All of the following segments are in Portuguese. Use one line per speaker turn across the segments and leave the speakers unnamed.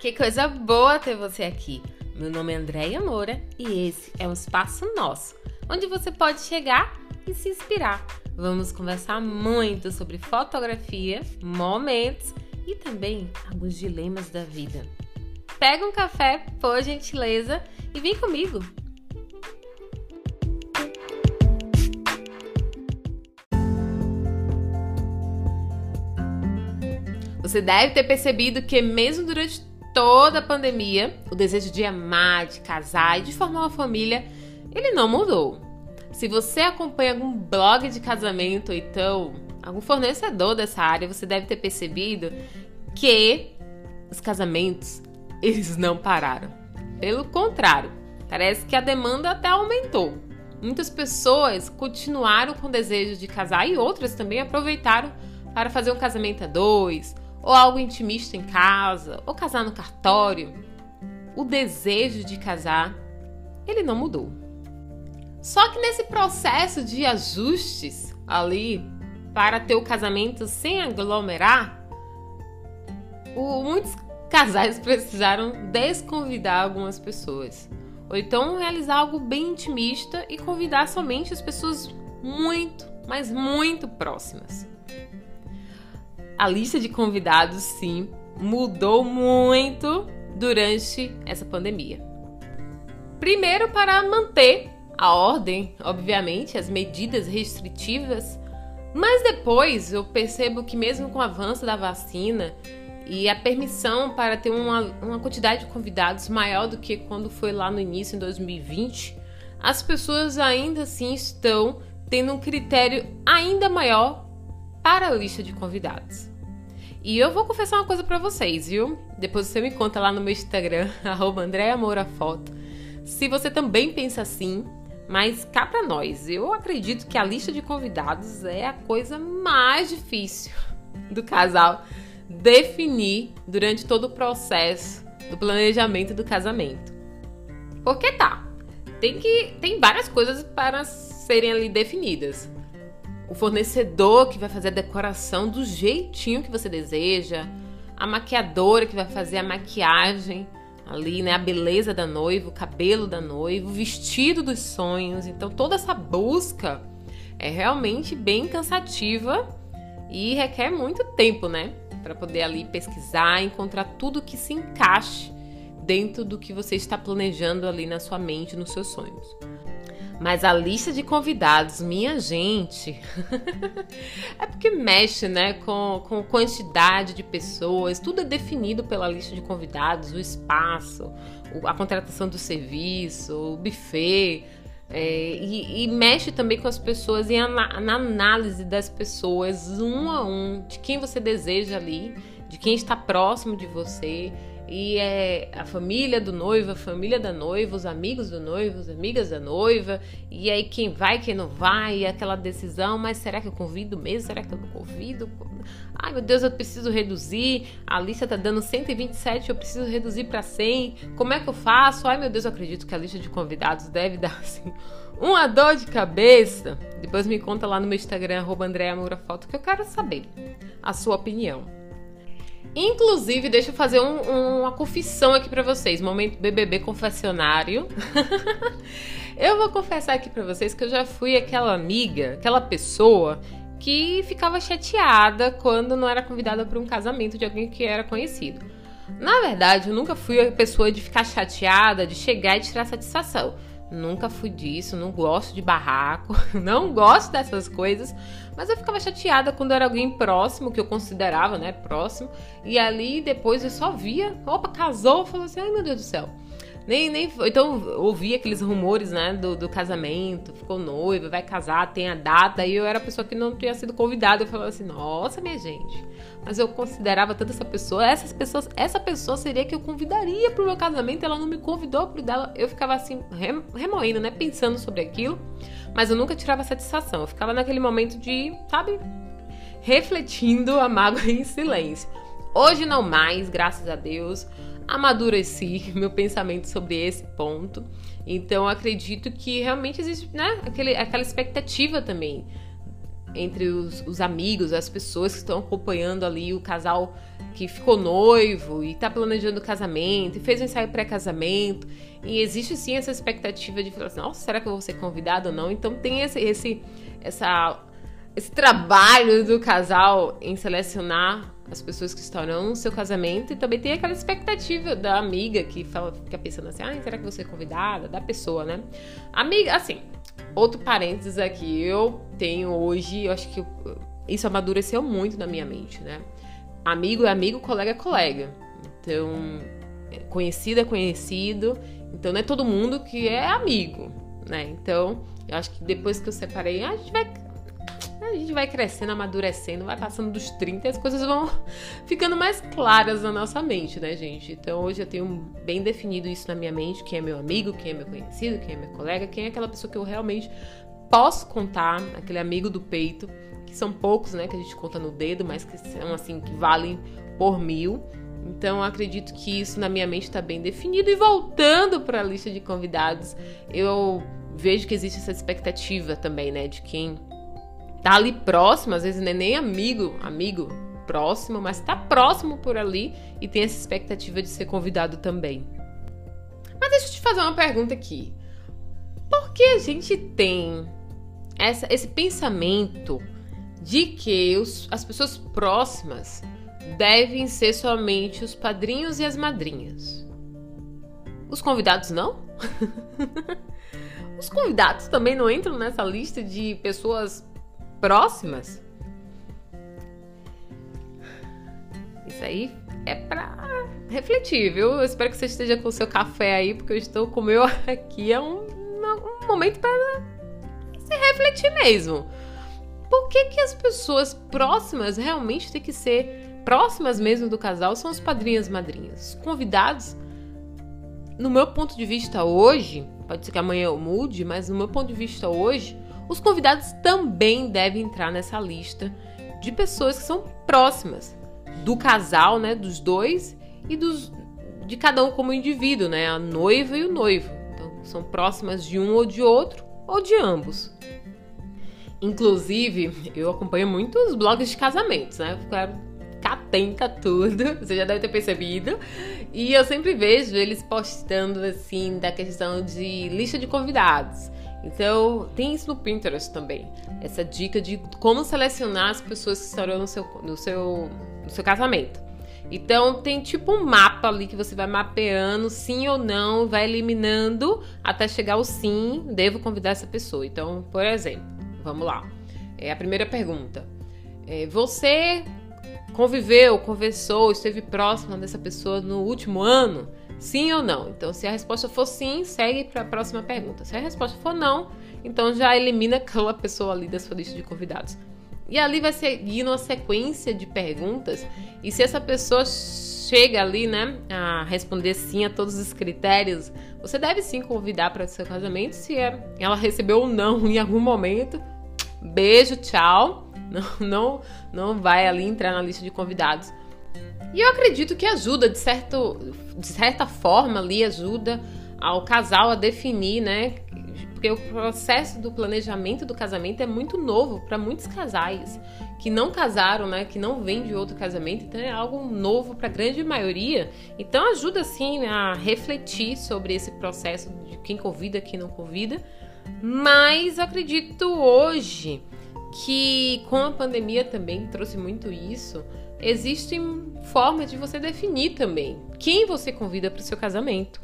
Que coisa boa ter você aqui. Meu nome é Andréia Moura e esse é um espaço nosso, onde você pode chegar e se inspirar. Vamos conversar muito sobre fotografia, momentos e também alguns dilemas da vida. Pega um café, por gentileza, e vem comigo. Você deve ter percebido que mesmo durante toda a pandemia, o desejo de amar, de casar e de formar uma família, ele não mudou. Se você acompanha algum blog de casamento ou então algum fornecedor dessa área, você deve ter percebido que os casamentos, eles não pararam. Pelo contrário, parece que a demanda até aumentou. Muitas pessoas continuaram com o desejo de casar e outras também aproveitaram para fazer um casamento a dois ou algo intimista em casa, ou casar no cartório, o desejo de casar, ele não mudou. Só que nesse processo de ajustes ali para ter o casamento sem aglomerar, o, muitos casais precisaram desconvidar algumas pessoas. Ou então realizar algo bem intimista e convidar somente as pessoas muito, mas muito próximas a lista de convidados, sim, mudou muito durante essa pandemia. Primeiro, para manter a ordem, obviamente, as medidas restritivas, mas depois eu percebo que, mesmo com o avanço da vacina e a permissão para ter uma, uma quantidade de convidados maior do que quando foi lá no início, em 2020, as pessoas ainda assim estão tendo um critério ainda maior para a lista de convidados. E eu vou confessar uma coisa para vocês, viu? Depois você me conta lá no meu Instagram, @andreamourafoto. Se você também pensa assim, mas cá para nós, eu acredito que a lista de convidados é a coisa mais difícil do casal definir durante todo o processo do planejamento do casamento. Porque tá, tem que tem várias coisas para serem ali definidas o fornecedor que vai fazer a decoração do jeitinho que você deseja, a maquiadora que vai fazer a maquiagem ali, né, a beleza da noiva, o cabelo da noiva, o vestido dos sonhos. Então toda essa busca é realmente bem cansativa e requer muito tempo, né, para poder ali pesquisar, encontrar tudo que se encaixe dentro do que você está planejando ali na sua mente, nos seus sonhos. Mas a lista de convidados, minha gente, é porque mexe, né, com, com quantidade de pessoas, tudo é definido pela lista de convidados, o espaço, a contratação do serviço, o buffet, é, e, e, mexe também com as pessoas e na análise das pessoas, um a um, de quem você deseja ali, de quem está próximo de você, e é a família do noivo, a família da noiva, os amigos do noivo, as amigas da noiva, e aí quem vai, quem não vai, e aquela decisão, mas será que eu convido mesmo? Será que eu não convido? Ai meu Deus, eu preciso reduzir, a lista tá dando 127, eu preciso reduzir para 100, como é que eu faço? Ai meu Deus, eu acredito que a lista de convidados deve dar assim uma dor de cabeça. Depois me conta lá no meu Instagram, arroba que eu quero saber a sua opinião. Inclusive, deixa eu fazer um, um, uma confissão aqui para vocês. Momento BBB confessionário. eu vou confessar aqui para vocês que eu já fui aquela amiga, aquela pessoa que ficava chateada quando não era convidada para um casamento de alguém que era conhecido. Na verdade, eu nunca fui a pessoa de ficar chateada, de chegar e tirar satisfação. Nunca fui disso, não gosto de barraco, não gosto dessas coisas, mas eu ficava chateada quando era alguém próximo, que eu considerava, né, próximo, e ali depois eu só via, opa, casou, falou assim, ai meu Deus do céu. Nem, nem, então ouvi aqueles rumores, né, do, do casamento, ficou noiva, vai casar, tem a data, e eu era a pessoa que não tinha sido convidada, eu falava assim, nossa, minha gente, mas eu considerava tanto essa pessoa, essas pessoas, essa pessoa seria que eu convidaria pro meu casamento, ela não me convidou pro dela, eu ficava assim, remoendo, né, pensando sobre aquilo, mas eu nunca tirava satisfação, eu ficava naquele momento de, sabe, refletindo a mágoa em silêncio. Hoje não mais, graças a Deus amadureci meu pensamento sobre esse ponto. Então acredito que realmente existe né, aquele, aquela expectativa também entre os, os, amigos, as pessoas que estão acompanhando ali o casal que ficou noivo e tá planejando o casamento e fez um ensaio pré-casamento. E existe sim essa expectativa de falar assim, nossa, será que eu vou ser convidado ou não? Então tem esse, esse, essa, esse trabalho do casal em selecionar as pessoas que estarão no seu casamento e também tem aquela expectativa da amiga que fala, fica pensando assim, ah, será que vou ser convidada? Da pessoa, né? Amiga, assim, outro parênteses aqui, eu tenho hoje, eu acho que isso amadureceu muito na minha mente, né? Amigo é amigo, colega é colega. Então, conhecido é conhecido. Então, não é todo mundo que é amigo, né? Então, eu acho que depois que eu separei, a gente vai a gente vai crescendo, amadurecendo, vai passando dos 30 e as coisas vão ficando mais claras na nossa mente, né, gente? Então hoje eu tenho bem definido isso na minha mente: quem é meu amigo, quem é meu conhecido, quem é meu colega, quem é aquela pessoa que eu realmente posso contar, aquele amigo do peito que são poucos, né, que a gente conta no dedo, mas que são assim que valem por mil. Então, acredito que isso na minha mente está bem definido. E voltando para a lista de convidados, eu vejo que existe essa expectativa também, né, de quem tá ali próximo, às vezes não é nem amigo, amigo próximo, mas tá próximo por ali e tem essa expectativa de ser convidado também. Mas deixa eu te fazer uma pergunta aqui. Por que a gente tem essa, esse pensamento de que os, as pessoas próximas devem ser somente os padrinhos e as madrinhas. Os convidados não? os convidados também não entram nessa lista de pessoas próximas? Isso aí é pra refletir, viu? Eu espero que você esteja com o seu café aí, porque eu estou com o meu aqui. É um, um momento para se refletir mesmo por que, que as pessoas próximas realmente têm que ser próximas mesmo do casal são os padrinhos e madrinhas. Os convidados, no meu ponto de vista hoje, pode ser que amanhã eu mude, mas no meu ponto de vista hoje, os convidados também devem entrar nessa lista de pessoas que são próximas do casal, né, dos dois e dos de cada um como indivíduo, né, a noiva e o noivo. Então, são próximas de um ou de outro ou de ambos. Inclusive, eu acompanho muitos blogs de casamentos, né? Eu quero ficar atenta a tudo, você já deve ter percebido. E eu sempre vejo eles postando, assim, da questão de lista de convidados. Então, tem isso no Pinterest também. Essa dica de como selecionar as pessoas que estarão no seu, no seu, no seu casamento. Então, tem tipo um mapa ali que você vai mapeando sim ou não, vai eliminando até chegar ao sim, devo convidar essa pessoa. Então, por exemplo, Vamos lá. É a primeira pergunta. É, você conviveu, conversou, esteve próxima dessa pessoa no último ano? Sim ou não? Então, se a resposta for sim, segue para a próxima pergunta. Se a resposta for não, então já elimina aquela pessoa ali da sua lista de convidados. E ali vai seguindo uma sequência de perguntas. E se essa pessoa chega ali, né, a responder sim a todos os critérios, você deve sim convidar para o seu casamento se é, ela recebeu ou não em algum momento. Beijo, tchau. Não, não, não vai ali entrar na lista de convidados. E eu acredito que ajuda, de, certo, de certa forma, ali ajuda ao casal a definir, né? Porque o processo do planejamento do casamento é muito novo para muitos casais que não casaram, né? Que não vêm de outro casamento, então é algo novo para a grande maioria. Então ajuda sim a refletir sobre esse processo de quem convida, quem não convida. Mas acredito hoje que com a pandemia também trouxe muito isso. Existem formas de você definir também quem você convida para o seu casamento.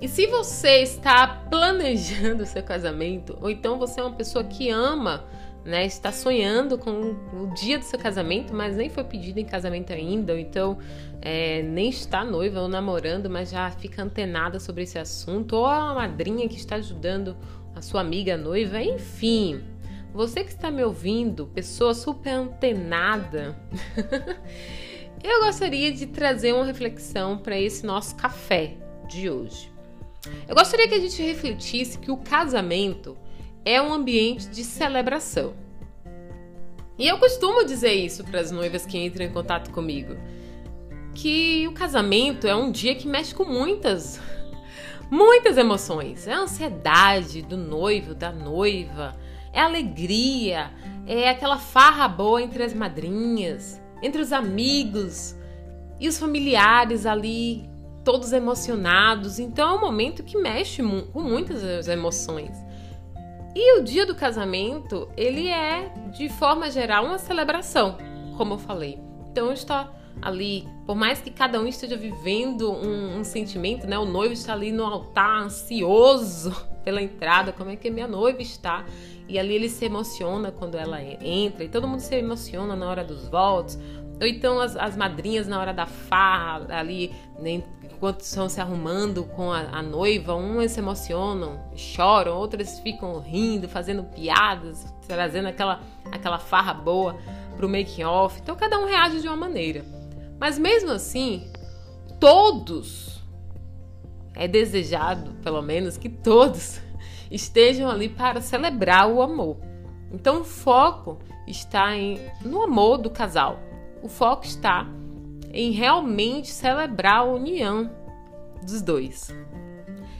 E se você está planejando o seu casamento, ou então você é uma pessoa que ama, né, está sonhando com o dia do seu casamento, mas nem foi pedido em casamento ainda, ou então é, nem está noiva ou namorando, mas já fica antenada sobre esse assunto, ou a madrinha que está ajudando a sua amiga noiva, enfim. Você que está me ouvindo, pessoa super antenada, eu gostaria de trazer uma reflexão para esse nosso café de hoje. Eu gostaria que a gente refletisse que o casamento é um ambiente de celebração. E eu costumo dizer isso para as noivas que entram em contato comigo, que o casamento é um dia que mexe com muitas muitas emoções. É a ansiedade do noivo, da noiva, é alegria, é aquela farra boa entre as madrinhas, entre os amigos. e os familiares ali todos emocionados. Então é um momento que mexe com muitas emoções. E o dia do casamento, ele é, de forma geral, uma celebração, como eu falei. Então está ali, por mais que cada um esteja vivendo um, um, sentimento, né? O noivo está ali no altar, ansioso pela entrada, como é que minha noiva está. E ali ele se emociona quando ela entra, e todo mundo se emociona na hora dos votos. Ou então as, as madrinhas na hora da farra, ali, né, enquanto estão se arrumando com a, a, noiva, umas se emocionam, choram, outras ficam rindo, fazendo piadas, trazendo aquela, aquela farra boa pro making off. Então cada um reage de uma maneira. Mas mesmo assim, todos é desejado, pelo menos, que todos estejam ali para celebrar o amor. Então o foco está em, no amor do casal. O foco está em realmente celebrar a união dos dois.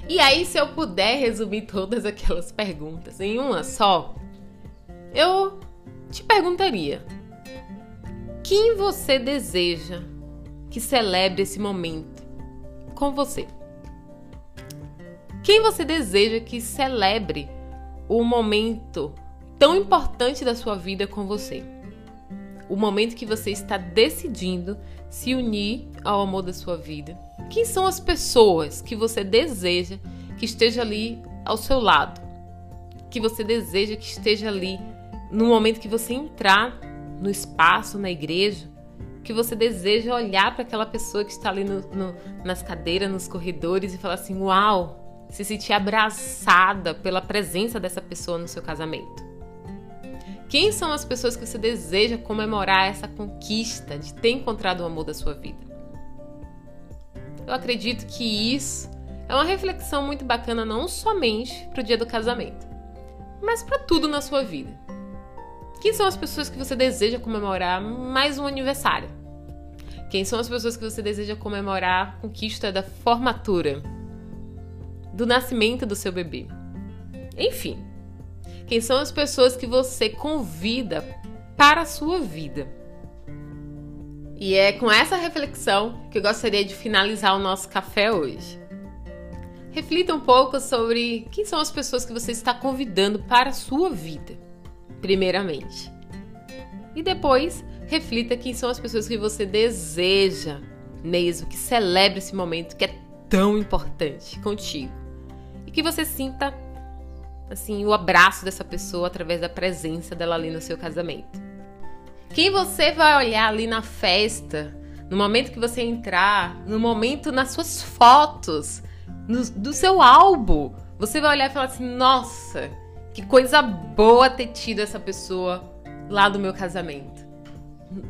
E aí, se eu puder resumir todas aquelas perguntas em uma só, eu te perguntaria: quem você deseja que celebre esse momento com você? Quem você deseja que celebre o momento tão importante da sua vida com você? O momento que você está decidindo se unir ao amor da sua vida. Quem são as pessoas que você deseja que esteja ali ao seu lado? Que você deseja que esteja ali no momento que você entrar no espaço, na igreja, que você deseja olhar para aquela pessoa que está ali no, no, nas cadeiras, nos corredores e falar assim: Uau! Se sentir abraçada pela presença dessa pessoa no seu casamento. Quem são as pessoas que você deseja comemorar essa conquista de ter encontrado o amor da sua vida? Eu acredito que isso é uma reflexão muito bacana não somente para o dia do casamento, mas para tudo na sua vida. Quem são as pessoas que você deseja comemorar mais um aniversário? Quem são as pessoas que você deseja comemorar a conquista da formatura? Do nascimento do seu bebê? Enfim, quem são as pessoas que você convida para a sua vida? E é com essa reflexão que eu gostaria de finalizar o nosso café hoje. Reflita um pouco sobre quem são as pessoas que você está convidando para a sua vida primeiramente. E depois, reflita quem são as pessoas que você deseja mesmo que celebre esse momento que é tão importante contigo. Que você sinta assim o abraço dessa pessoa através da presença dela ali no seu casamento. Quem você vai olhar ali na festa, no momento que você entrar, no momento nas suas fotos, no, do seu álbum, você vai olhar e falar assim: "Nossa, que coisa boa ter tido essa pessoa lá do meu casamento.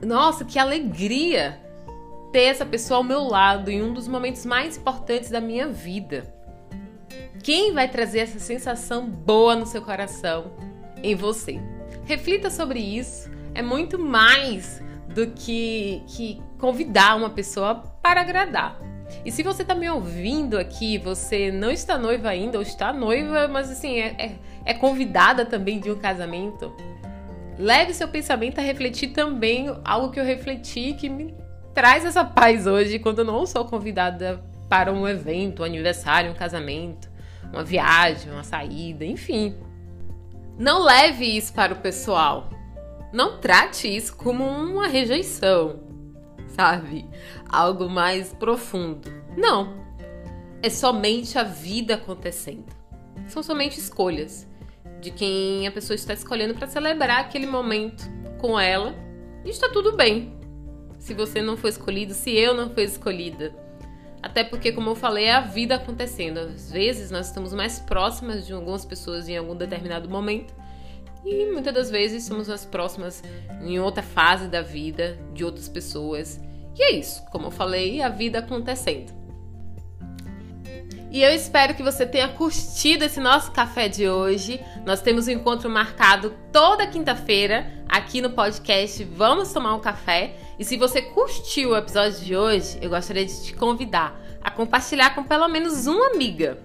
Nossa, que alegria ter essa pessoa ao meu lado em um dos momentos mais importantes da minha vida. Quem vai trazer essa sensação boa no seu coração? Em você. Reflita sobre isso. É muito mais do que, que convidar uma pessoa para agradar. E se você está me ouvindo aqui, você não está noiva ainda, ou está noiva, mas assim, é, é, é convidada também de um casamento, leve seu pensamento a refletir também algo que eu refleti que me traz essa paz hoje quando eu não sou convidada para um evento, um aniversário, um casamento, uma viagem, uma saída, enfim. Não leve isso para o pessoal. Não trate isso como uma rejeição sabe? Algo mais profundo. Não. É somente a vida acontecendo. São somente escolhas de quem a pessoa está escolhendo para celebrar aquele momento com ela. E está tudo bem. Se você não foi escolhido, se eu não fui escolhida. Até porque, como eu falei, é a vida acontecendo. Às vezes nós estamos mais próximas de algumas pessoas em algum determinado momento e muitas das vezes somos as próximas em outra fase da vida de outras pessoas. E é isso, como eu falei, a vida acontecendo. E eu espero que você tenha curtido esse nosso café de hoje. Nós temos um encontro marcado toda quinta-feira aqui no podcast Vamos Tomar um Café. E se você curtiu o episódio de hoje, eu gostaria de te convidar a compartilhar com pelo menos uma amiga.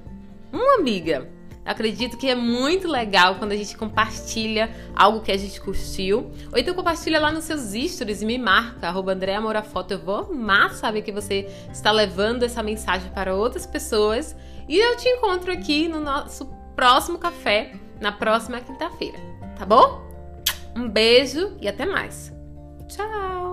Uma amiga Acredito que é muito legal quando a gente compartilha algo que a gente curtiu. Ou então compartilha lá nos seus stories e me marca, arroba Andréa. Eu vou amar saber que você está levando essa mensagem para outras pessoas. E eu te encontro aqui no nosso próximo café, na próxima quinta-feira. Tá bom? Um beijo e até mais. Tchau!